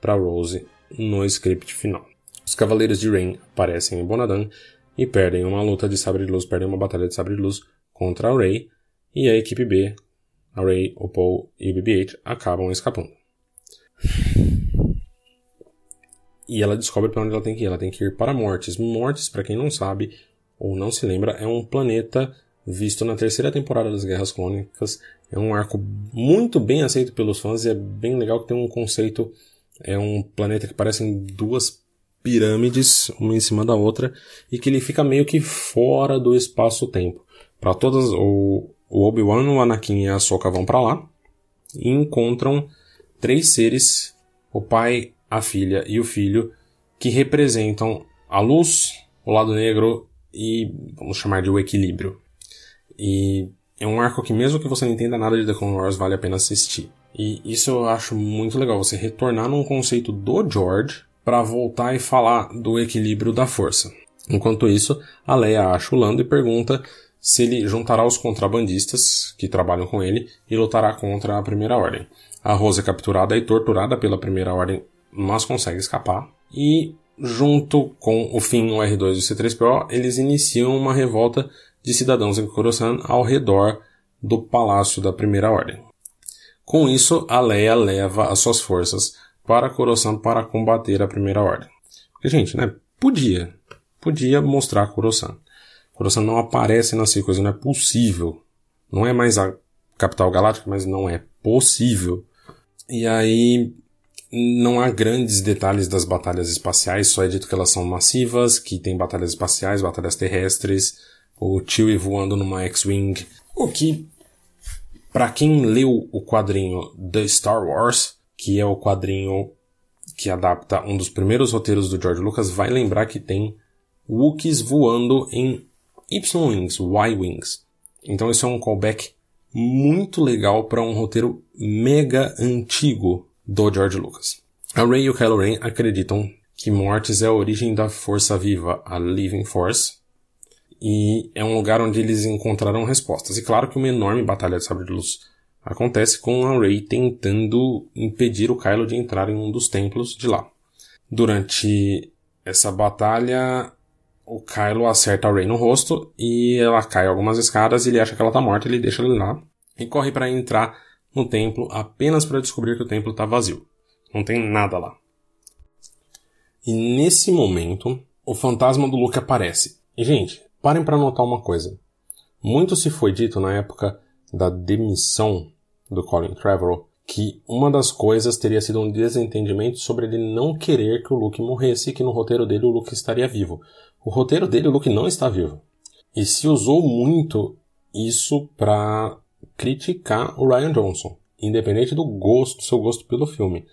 para Rose no script final. Os Cavaleiros de Rain aparecem em Bonadan e perdem uma luta de sabre de luz, perdem uma batalha de sabre de luz contra a Rey, e a equipe B, a Rey, o Paul e o BB-8 acabam escapando. E ela descobre para onde ela tem que ir. Ela tem que ir para Mortes. Mortes, para quem não sabe ou não se lembra, é um planeta visto na terceira temporada das Guerras Clônicas. É um arco muito bem aceito pelos fãs e é bem legal que tem um conceito. É um planeta que parecem duas pirâmides, uma em cima da outra, e que ele fica meio que fora do espaço-tempo. Para todas, o, Obi-Wan, o Anakin e a Ahsoka vão para lá e encontram três seres, o pai, a filha e o filho, que representam a luz, o lado negro e vamos chamar de o equilíbrio. E é um arco que mesmo que você não entenda nada de The Clone Wars, vale a pena assistir. E isso eu acho muito legal, você retornar num conceito do George para voltar e falar do equilíbrio da força. Enquanto isso, a Leia acha o Lando e pergunta se ele juntará os contrabandistas que trabalham com ele e lutará contra a Primeira Ordem. A Rose é capturada e torturada pela Primeira Ordem, mas consegue escapar. E, junto com o Finn, o R2 e o C3PO, eles iniciam uma revolta de cidadãos em Coruscant ao redor do Palácio da Primeira Ordem. Com isso, a Leia leva as suas forças para Coruscant para combater a Primeira Ordem. Porque, gente, né? Podia. Podia mostrar Coruscant. Coruscant não aparece nas coisa não é possível. Não é mais a capital galáctica, mas não é possível. E aí não há grandes detalhes das batalhas espaciais, só é dito que elas são massivas, que tem batalhas espaciais, batalhas terrestres, o Chewie voando numa X-Wing, o que para quem leu o quadrinho The Star Wars que é o quadrinho que adapta um dos primeiros roteiros do George Lucas, vai lembrar que tem Wookiees voando em Y-Wings, Y-Wings. Então isso é um callback muito legal para um roteiro mega antigo do George Lucas. A Rey e o Kylo Ren acreditam que Mortis é a origem da força viva, a Living Force, e é um lugar onde eles encontrarão respostas. E claro que uma enorme batalha de sabre de luz acontece com a Rey tentando impedir o Kylo de entrar em um dos templos de lá. Durante essa batalha, o Kylo acerta a Rey no rosto e ela cai algumas escadas ele acha que ela tá morta, ele deixa ela lá e corre para entrar no templo apenas para descobrir que o templo está vazio. Não tem nada lá. E nesse momento, o fantasma do Luke aparece. E gente, parem para notar uma coisa. Muito se foi dito na época da demissão do Colin Trevorrow que uma das coisas teria sido um desentendimento sobre ele não querer que o Luke morresse e que no roteiro dele o Luke estaria vivo. O roteiro dele o Luke não está vivo. E se usou muito isso para criticar o Ryan Johnson, independente do gosto, do seu gosto pelo filme.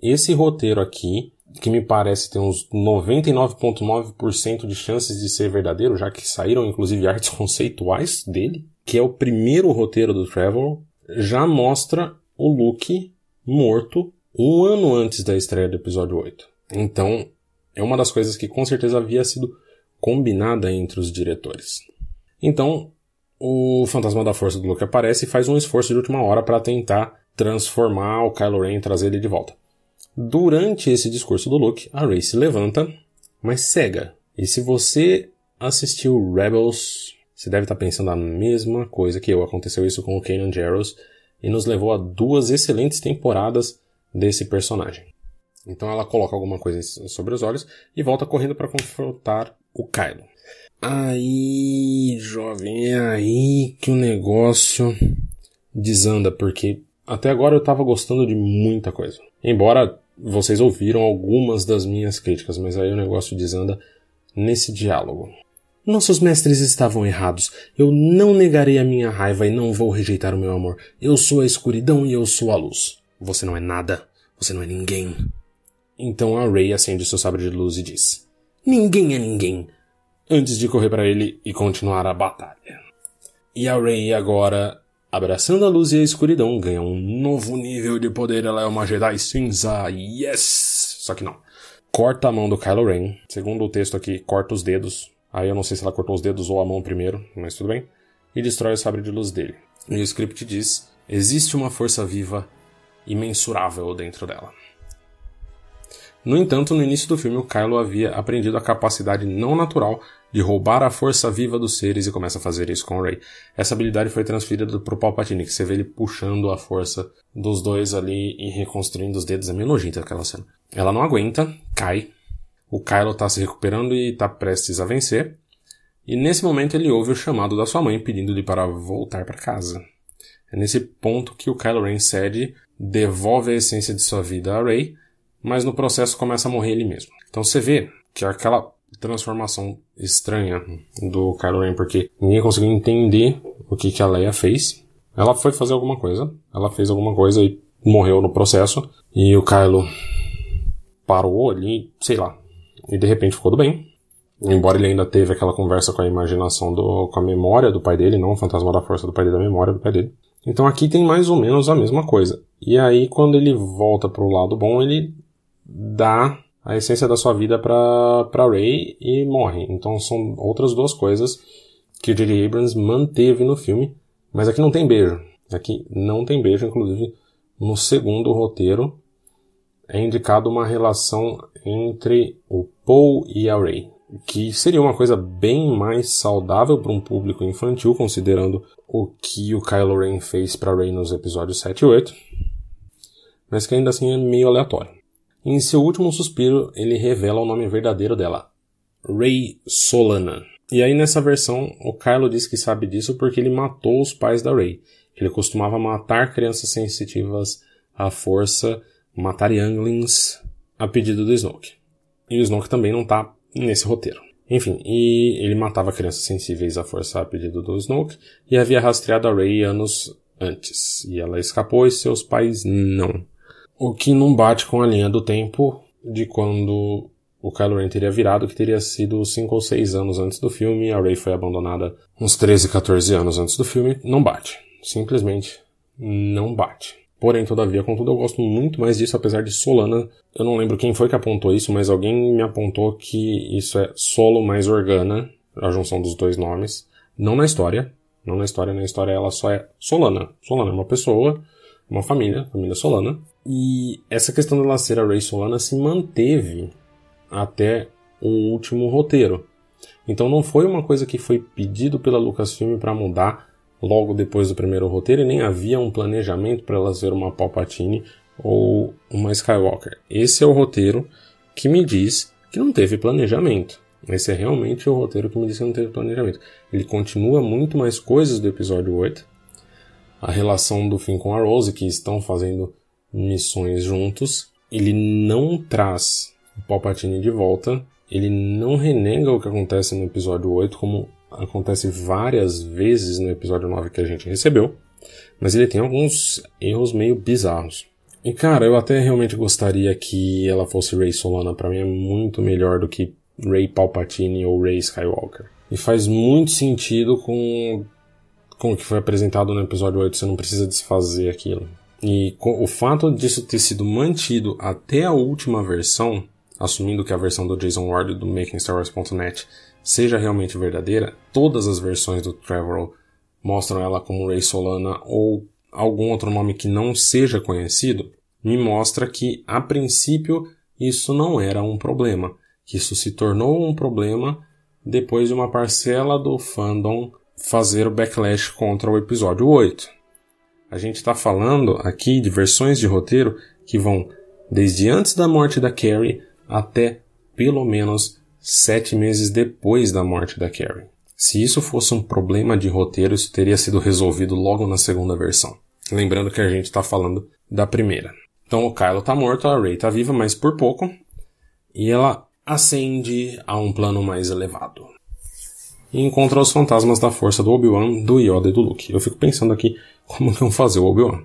Esse roteiro aqui, que me parece ter uns 99,9% de chances de ser verdadeiro, já que saíram inclusive artes conceituais dele, que é o primeiro roteiro do Trevor, já mostra o Luke morto um ano antes da estreia do episódio 8. Então, é uma das coisas que com certeza havia sido combinada entre os diretores. Então, o Fantasma da Força do Luke aparece e faz um esforço de última hora para tentar transformar o Kylo Ren e trazer ele de volta. Durante esse discurso do Luke, a Rey se levanta, mas cega. E se você assistiu Rebels você deve estar pensando a mesma coisa que eu. Aconteceu isso com o Kanan Jarrus e nos levou a duas excelentes temporadas desse personagem. Então ela coloca alguma coisa sobre os olhos e volta correndo para confrontar o Kylo. Aí, jovem, é aí que o negócio desanda, porque até agora eu tava gostando de muita coisa. Embora vocês ouviram algumas das minhas críticas, mas aí o negócio desanda nesse diálogo. Nossos mestres estavam errados. Eu não negarei a minha raiva e não vou rejeitar o meu amor. Eu sou a escuridão e eu sou a luz. Você não é nada. Você não é ninguém. Então a Rey acende seu sabre de luz e diz: Ninguém é ninguém. Antes de correr para ele e continuar a batalha. E a Rey agora, abraçando a luz e a escuridão, ganha um novo nível de poder. Ela é uma Jedi cinza. Yes! Só que não. Corta a mão do Kylo Ren. Segundo o texto aqui, corta os dedos Aí eu não sei se ela cortou os dedos ou a mão primeiro, mas tudo bem. E destrói o sabre de luz dele. E o script diz: existe uma força viva imensurável dentro dela. No entanto, no início do filme, o Kylo havia aprendido a capacidade não natural de roubar a força viva dos seres e começa a fazer isso com o Rey. Essa habilidade foi transferida pro Palpatine, que você vê ele puxando a força dos dois ali e reconstruindo os dedos. É meio nojenta aquela cena. Ela não aguenta, cai, o Kylo está se recuperando e está prestes a vencer. E nesse momento ele ouve o chamado da sua mãe pedindo-lhe para voltar para casa. É nesse ponto que o Kylo Ren cede, devolve a essência de sua vida a Rey, mas no processo começa a morrer ele mesmo. Então você vê que aquela transformação estranha do Kylo Ren, porque ninguém conseguiu entender o que, que a Leia fez. Ela foi fazer alguma coisa, ela fez alguma coisa e morreu no processo, e o Kylo parou ali, sei lá, e de repente ficou do bem. Embora ele ainda teve aquela conversa com a imaginação do, com a memória do pai dele, não o fantasma da força do pai dele, a memória do pai dele. Então aqui tem mais ou menos a mesma coisa. E aí quando ele volta pro lado bom, ele dá a essência da sua vida para Ray e morre. Então são outras duas coisas que o J.J. Abrams manteve no filme, mas aqui não tem beijo. Aqui não tem beijo, inclusive no segundo roteiro é indicado uma relação entre o Paul e a Ray, que seria uma coisa bem mais saudável para um público infantil, considerando o que o Kylo Ren fez para Ray nos episódios 7 e 8, mas que ainda assim é meio aleatório. Em seu último suspiro, ele revela o nome verdadeiro dela, Ray Solana. E aí nessa versão, o Kylo diz que sabe disso porque ele matou os pais da Ray. Ele costumava matar crianças sensitivas à força matar Younglings a pedido do Snoke. E o Snoke também não tá nesse roteiro. Enfim, e ele matava crianças sensíveis à força a pedido do Snoke e havia rastreado a Rey anos antes. E ela escapou e seus pais não. O que não bate com a linha do tempo de quando o Kylo Ren teria virado, que teria sido 5 ou 6 anos antes do filme, a Rey foi abandonada uns 13, 14 anos antes do filme, não bate. Simplesmente não bate. Porém, todavia, contudo, eu gosto muito mais disso, apesar de Solana. Eu não lembro quem foi que apontou isso, mas alguém me apontou que isso é Solo mais Organa, a junção dos dois nomes. Não na história. Não na história, na história ela só é Solana. Solana é uma pessoa, uma família, família Solana. E essa questão ser a Rey Solana se manteve até o último roteiro. Então não foi uma coisa que foi pedido pela Lucasfilm para mudar logo depois do primeiro roteiro e nem havia um planejamento para ela ser uma Palpatine ou uma Skywalker. Esse é o roteiro que me diz que não teve planejamento. Esse é realmente o roteiro que me diz que não teve planejamento. Ele continua muito mais coisas do episódio 8. A relação do Finn com a Rose, que estão fazendo missões juntos. Ele não traz o Palpatine de volta. Ele não renega o que acontece no episódio 8 como acontece várias vezes no episódio 9 que a gente recebeu, mas ele tem alguns erros meio bizarros. E cara, eu até realmente gostaria que ela fosse Rey Solana, para mim é muito melhor do que Rey Palpatine ou Rey Skywalker. E faz muito sentido com, com o que foi apresentado no episódio 8, você não precisa desfazer aquilo. E o fato disso ter sido mantido até a última versão, assumindo que a versão do Jason Ward do MakingStarWars.net seja realmente verdadeira, todas as versões do Trevorrow mostram ela como Rey Solana ou algum outro nome que não seja conhecido, me mostra que, a princípio, isso não era um problema, que isso se tornou um problema depois de uma parcela do fandom fazer o backlash contra o episódio 8. A gente está falando aqui de versões de roteiro que vão desde antes da morte da Carrie até pelo menos sete meses depois da morte da Carrie. Se isso fosse um problema de roteiro, isso teria sido resolvido logo na segunda versão. Lembrando que a gente está falando da primeira. Então o Kylo tá morto, a Rey tá viva, mas por pouco. E ela ascende a um plano mais elevado. E encontra os fantasmas da força do Obi-Wan, do Yoda e do Luke. Eu fico pensando aqui como que vão fazer o Obi-Wan.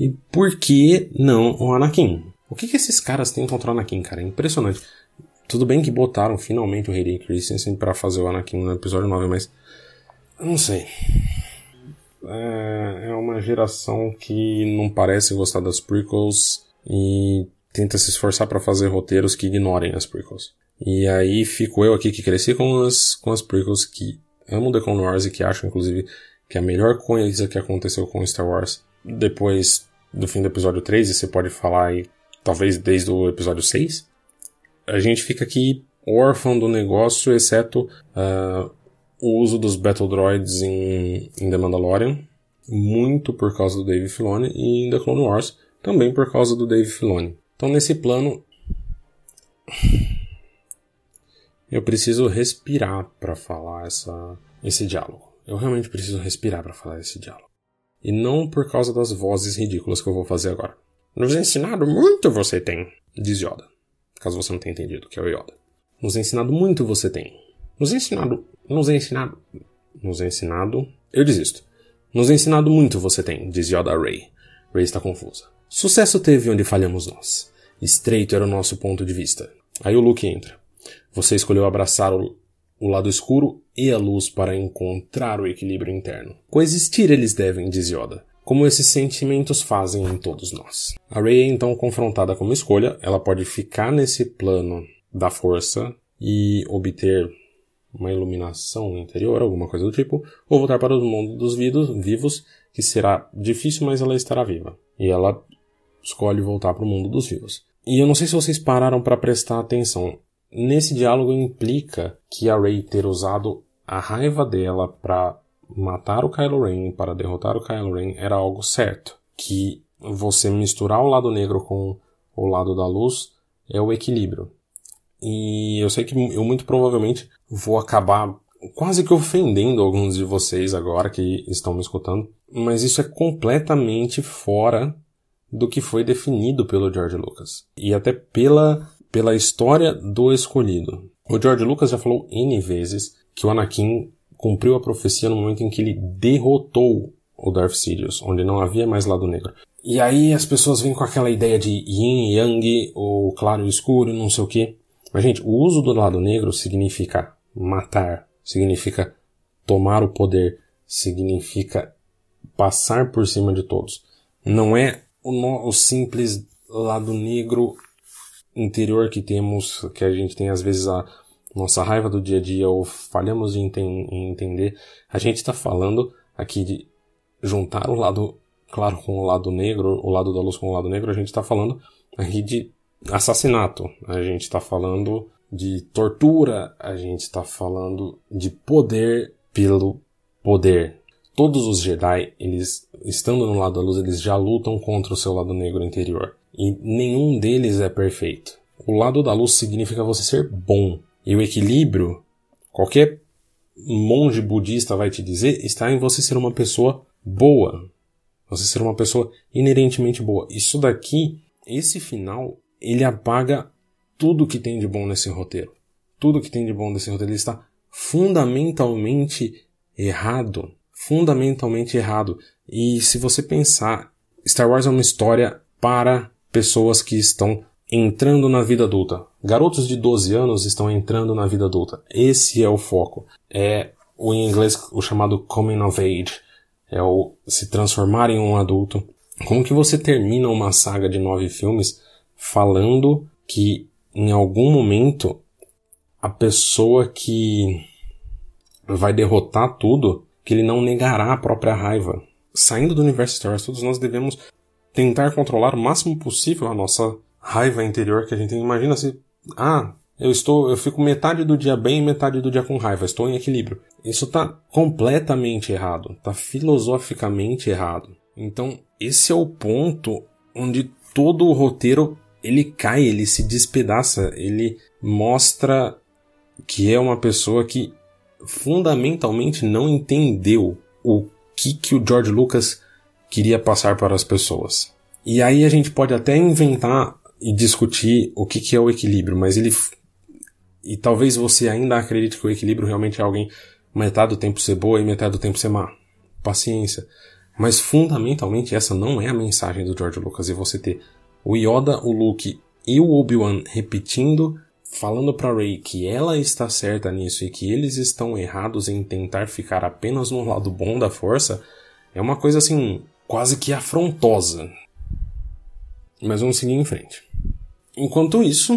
E por que não o Anakin? O que, que esses caras têm contra o Anakin, cara? É impressionante. Tudo bem que botaram finalmente o Hayden Christensen para fazer o Anakin no episódio 9, mas. Não sei. É, é uma geração que não parece gostar das prequels e tenta se esforçar para fazer roteiros que ignorem as prequels. E aí fico eu aqui que cresci com as, com as prequels que amo The Clone Wars e que acho, inclusive, que a melhor coisa que aconteceu com Star Wars depois do fim do episódio 3, e você pode falar aí, talvez desde o episódio 6, a gente fica aqui órfão do negócio, exceto uh, o uso dos Battle Droids em, em The Mandalorian, muito por causa do Dave Filoni, e em The Clone Wars, também por causa do Dave Filoni. Então, nesse plano, eu preciso respirar para falar essa, esse diálogo. Eu realmente preciso respirar para falar esse diálogo. E não por causa das vozes ridículas que eu vou fazer agora. Nos ensinado muito você tem, diz Yoda caso você não tenha entendido, que é o Yoda. Nos ensinado muito você tem. Nos ensinado. Nos ensinado. Nos ensinado. Eu desisto. Nos ensinado muito você tem, diz Yoda a Rey. Rey está confusa. Sucesso teve onde falhamos nós. Estreito era o nosso ponto de vista. Aí o Luke entra. Você escolheu abraçar o, o lado escuro e a luz para encontrar o equilíbrio interno. Coexistir eles devem, diz Yoda como esses sentimentos fazem em todos nós. A Rey é então confrontada com uma escolha, ela pode ficar nesse plano da força e obter uma iluminação interior, alguma coisa do tipo, ou voltar para o mundo dos vivos, que será difícil, mas ela estará viva. E ela escolhe voltar para o mundo dos vivos. E eu não sei se vocês pararam para prestar atenção. Nesse diálogo implica que a Rey ter usado a raiva dela para matar o Kylo Ren para derrotar o Kylo Ren era algo certo. Que você misturar o lado negro com o lado da luz é o equilíbrio. E eu sei que eu muito provavelmente vou acabar quase que ofendendo alguns de vocês agora que estão me escutando, mas isso é completamente fora do que foi definido pelo George Lucas e até pela pela história do escolhido. O George Lucas já falou N vezes que o Anakin cumpriu a profecia no momento em que ele derrotou o Darth Sidious, onde não havia mais lado negro. E aí as pessoas vêm com aquela ideia de yin yang, o claro e escuro, não sei o quê. Mas, gente, o uso do lado negro significa matar, significa tomar o poder, significa passar por cima de todos. Não é o, no, o simples lado negro interior que temos, que a gente tem às vezes a, nossa raiva do dia a dia ou falhamos em, em entender, a gente está falando aqui de juntar o lado claro com o lado negro, o lado da luz com o lado negro, a gente está falando aqui de assassinato, a gente está falando de tortura, a gente está falando de poder pelo poder. Todos os Jedi, eles estando no lado da luz, eles já lutam contra o seu lado negro interior. E nenhum deles é perfeito. O lado da luz significa você ser bom. E o equilíbrio, qualquer monge budista vai te dizer, está em você ser uma pessoa boa. Você ser uma pessoa inerentemente boa. Isso daqui, esse final, ele apaga tudo que tem de bom nesse roteiro. Tudo que tem de bom nesse roteiro ele está fundamentalmente errado. Fundamentalmente errado. E se você pensar, Star Wars é uma história para pessoas que estão entrando na vida adulta. Garotos de 12 anos estão entrando na vida adulta. Esse é o foco. É o em inglês o chamado coming of age. É o se transformar em um adulto. Como que você termina uma saga de nove filmes falando que em algum momento a pessoa que vai derrotar tudo, que ele não negará a própria raiva. Saindo do universo Star Wars, todos nós devemos tentar controlar o máximo possível a nossa raiva interior que a gente tem. Imagina se, ah, eu estou, eu fico metade do dia bem e metade do dia com raiva, estou em equilíbrio. Isso está completamente errado, está filosoficamente errado. Então, esse é o ponto onde todo o roteiro ele cai, ele se despedaça, ele mostra que é uma pessoa que fundamentalmente não entendeu o que, que o George Lucas queria passar para as pessoas. E aí a gente pode até inventar e discutir o que, que é o equilíbrio, mas ele. E talvez você ainda acredite que o equilíbrio realmente é alguém metade do tempo ser boa e metade do tempo ser má. Paciência. Mas fundamentalmente essa não é a mensagem do George Lucas. E você ter o Yoda, o Luke e o Obi-Wan repetindo, falando para Rey que ela está certa nisso e que eles estão errados em tentar ficar apenas no lado bom da força, é uma coisa assim, quase que afrontosa. Mas vamos seguir em frente. Enquanto isso,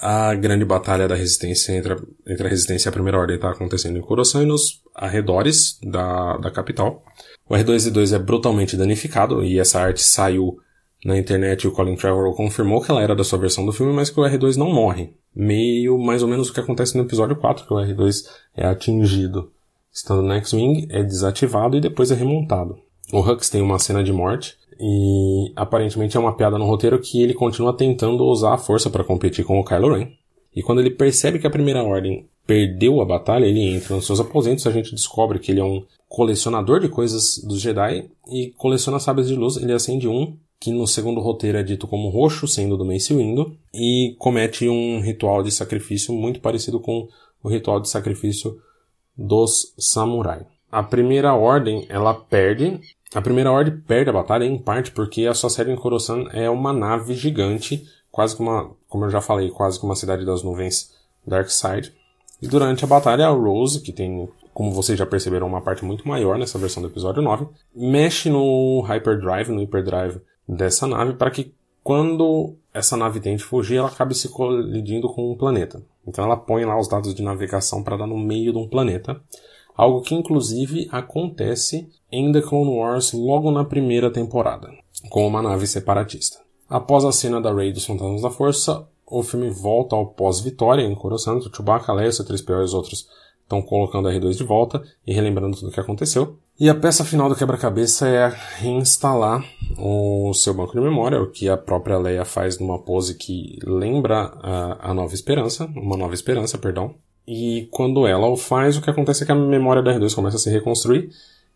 a grande batalha da resistência entre a, entre a resistência e a primeira ordem está acontecendo em Coruscant e nos arredores da, da capital. O R2-D2 é brutalmente danificado e essa arte saiu na internet e o Colin Trevorrow confirmou que ela era da sua versão do filme, mas que o R2 não morre. Meio mais ou menos o que acontece no episódio 4, que o R2 é atingido estando no X-Wing, é desativado e depois é remontado. O Hux tem uma cena de morte e aparentemente é uma piada no roteiro que ele continua tentando usar a força para competir com o Kylo Ren. E quando ele percebe que a Primeira Ordem perdeu a batalha, ele entra nos seus aposentos, a gente descobre que ele é um colecionador de coisas dos Jedi e coleciona sabres de luz. Ele acende um, que no segundo roteiro é dito como roxo, sendo do Mace Windu, e comete um ritual de sacrifício muito parecido com o ritual de sacrifício dos samurai. A primeira ordem, ela perde a primeira ordem perde a batalha em parte porque a sua sede em Coruscant é uma nave gigante, quase uma, como eu já falei, quase que uma cidade das nuvens Darkseid. E durante a batalha, a Rose, que tem, como vocês já perceberam, uma parte muito maior nessa versão do episódio 9, mexe no hyperdrive, no hyperdrive dessa nave para que quando essa nave tente fugir, ela acabe se colidindo com um planeta. Então ela põe lá os dados de navegação para dar no meio de um planeta. Algo que inclusive acontece em The Clone Wars logo na primeira temporada, com uma nave separatista. Após a cena da Rey dos Fantasmas da Força, o filme volta ao pós-vitória em Coruscant, Chewbacca, Leia, C-3PO e os outros estão colocando a R2 de volta e relembrando tudo o que aconteceu. E a peça final do quebra-cabeça é reinstalar o seu banco de memória, o que a própria Leia faz numa pose que lembra a, a Nova Esperança, uma Nova Esperança, perdão. E quando ela o faz, o que acontece é que a memória da R2 começa a se reconstruir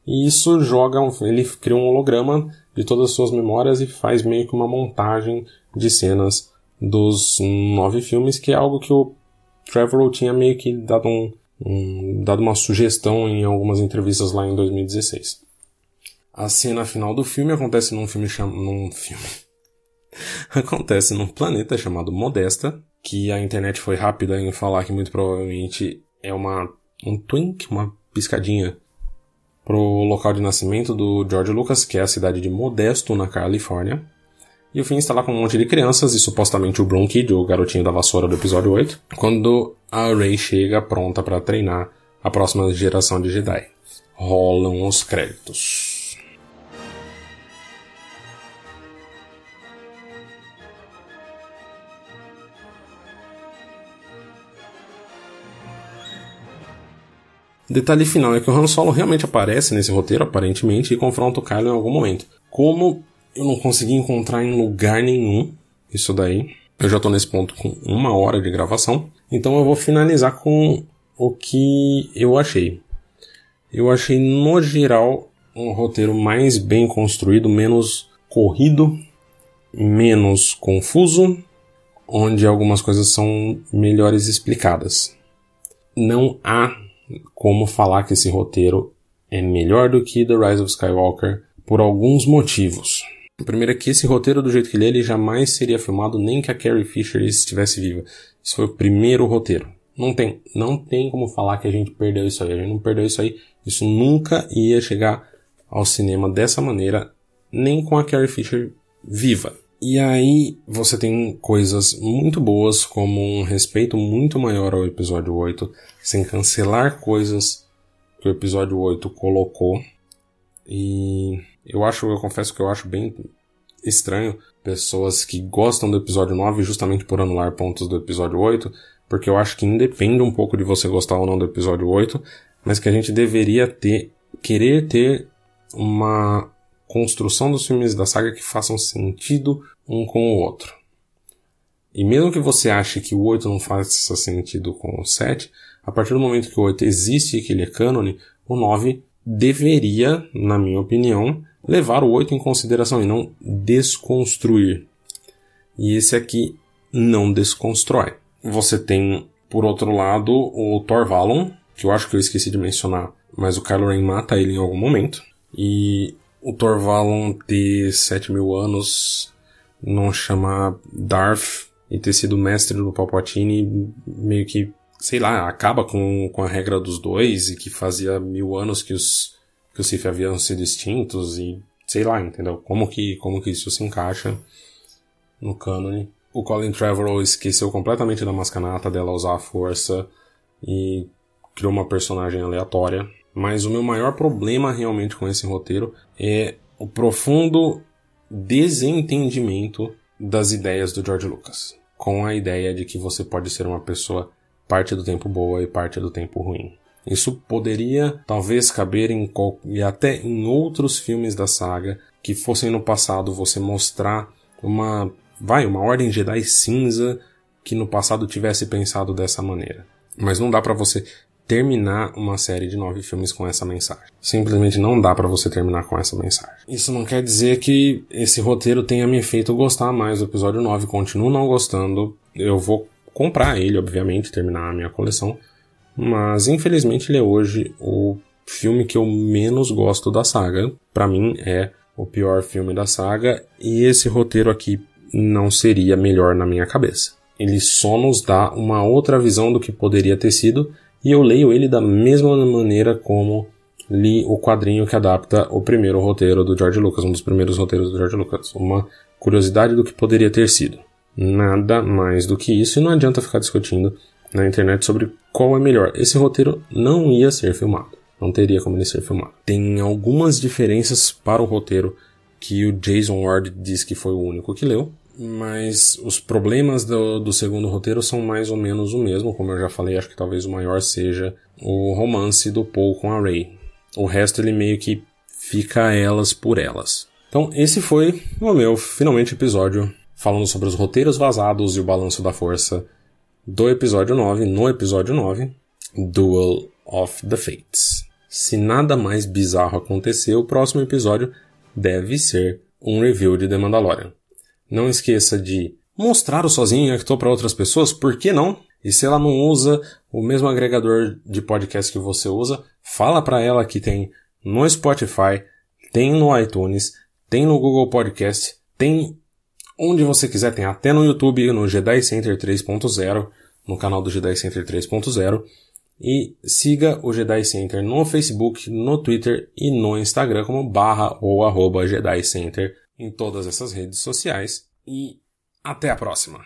e isso joga, ele cria um holograma de todas as suas memórias e faz meio que uma montagem de cenas dos nove filmes, que é algo que o Trevorrow tinha meio que dado, um, um, dado uma sugestão em algumas entrevistas lá em 2016. A cena final do filme acontece num filme cham... num filme acontece num planeta chamado Modesta, que a internet foi rápida em falar que muito provavelmente é uma um twink, uma piscadinha pro local de nascimento do George Lucas, que é a cidade de Modesto, na Califórnia. E o fim está lá com um monte de crianças e supostamente o Brown o garotinho da vassoura do episódio 8, quando a Rey chega pronta para treinar a próxima geração de Jedi. Rolam os créditos. Detalhe final é que o Han Solo realmente aparece nesse roteiro, aparentemente, e confronta o Kylo em algum momento. Como eu não consegui encontrar em lugar nenhum isso daí, eu já tô nesse ponto com uma hora de gravação, então eu vou finalizar com o que eu achei. Eu achei, no geral, um roteiro mais bem construído, menos corrido, menos confuso, onde algumas coisas são melhores explicadas. Não há como falar que esse roteiro é melhor do que The Rise of Skywalker por alguns motivos. O primeiro é que esse roteiro, do jeito que ele é, ele jamais seria filmado nem que a Carrie Fisher estivesse viva. Isso foi o primeiro roteiro. Não tem, não tem como falar que a gente perdeu isso aí. A gente não perdeu isso aí. Isso nunca ia chegar ao cinema dessa maneira, nem com a Carrie Fisher viva. E aí você tem coisas muito boas, como um respeito muito maior ao episódio 8, sem cancelar coisas que o episódio 8 colocou. E eu acho, eu confesso que eu acho bem estranho pessoas que gostam do episódio 9 justamente por anular pontos do episódio 8, porque eu acho que independe um pouco de você gostar ou não do episódio 8, mas que a gente deveria ter, querer ter uma construção dos filmes da saga que façam sentido um com o outro. E mesmo que você ache que o 8 não faça sentido com o 7, a partir do momento que o 8 existe e que ele é cânone, o 9 deveria, na minha opinião, levar o 8 em consideração e não desconstruir. E esse aqui não desconstrói. Você tem, por outro lado, o Thor Valon, que eu acho que eu esqueci de mencionar, mas o Kylo Ren mata ele em algum momento. E o Thor Valon ter 7 mil anos, não chamar Darth e ter sido mestre do Palpatine, meio que, sei lá, acaba com, com a regra dos dois e que fazia mil anos que os, que os Sith haviam sido extintos e sei lá, entendeu? Como que, como que isso se encaixa no cânone. O Colin Trevorrow esqueceu completamente da mascanata dela usar a força e criou uma personagem aleatória. Mas o meu maior problema realmente com esse roteiro é o profundo desentendimento das ideias do George Lucas. Com a ideia de que você pode ser uma pessoa parte do tempo boa e parte do tempo ruim. Isso poderia talvez caber em e até em outros filmes da saga que fossem no passado você mostrar uma vai uma ordem Jedi cinza que no passado tivesse pensado dessa maneira. Mas não dá para você terminar uma série de nove filmes com essa mensagem. Simplesmente não dá para você terminar com essa mensagem. Isso não quer dizer que esse roteiro tenha me feito gostar mais do episódio 9. Continuo não gostando. Eu vou comprar ele, obviamente, terminar a minha coleção. Mas infelizmente ele é hoje o filme que eu menos gosto da saga. Para mim é o pior filme da saga e esse roteiro aqui não seria melhor na minha cabeça. Ele só nos dá uma outra visão do que poderia ter sido e eu leio ele da mesma maneira como li o quadrinho que adapta o primeiro roteiro do George Lucas, um dos primeiros roteiros do George Lucas. Uma curiosidade do que poderia ter sido. Nada mais do que isso, e não adianta ficar discutindo na internet sobre qual é melhor. Esse roteiro não ia ser filmado. Não teria como ele ser filmado. Tem algumas diferenças para o roteiro que o Jason Ward diz que foi o único que leu, mas os problemas do, do, segundo roteiro são mais ou menos o mesmo, como eu já falei, acho que talvez o maior seja o romance do Paul com a Ray. O resto ele meio que fica elas por elas. Então esse foi o meu finalmente episódio falando sobre os roteiros vazados e o balanço da força do episódio 9, no episódio 9, Duel of the Fates. Se nada mais bizarro acontecer, o próximo episódio deve ser um review de The Mandalorian. Não esqueça de mostrar o sozinho e estou para outras pessoas, por que não? E se ela não usa o mesmo agregador de podcast que você usa, fala para ela que tem no Spotify, tem no iTunes, tem no Google Podcast, tem onde você quiser, tem até no YouTube, no Jedi Center 3.0, no canal do Jedi Center 3.0. E siga o Jedi Center no Facebook, no Twitter e no Instagram como barra ou arroba Jedi Center em todas essas redes sociais e até a próxima!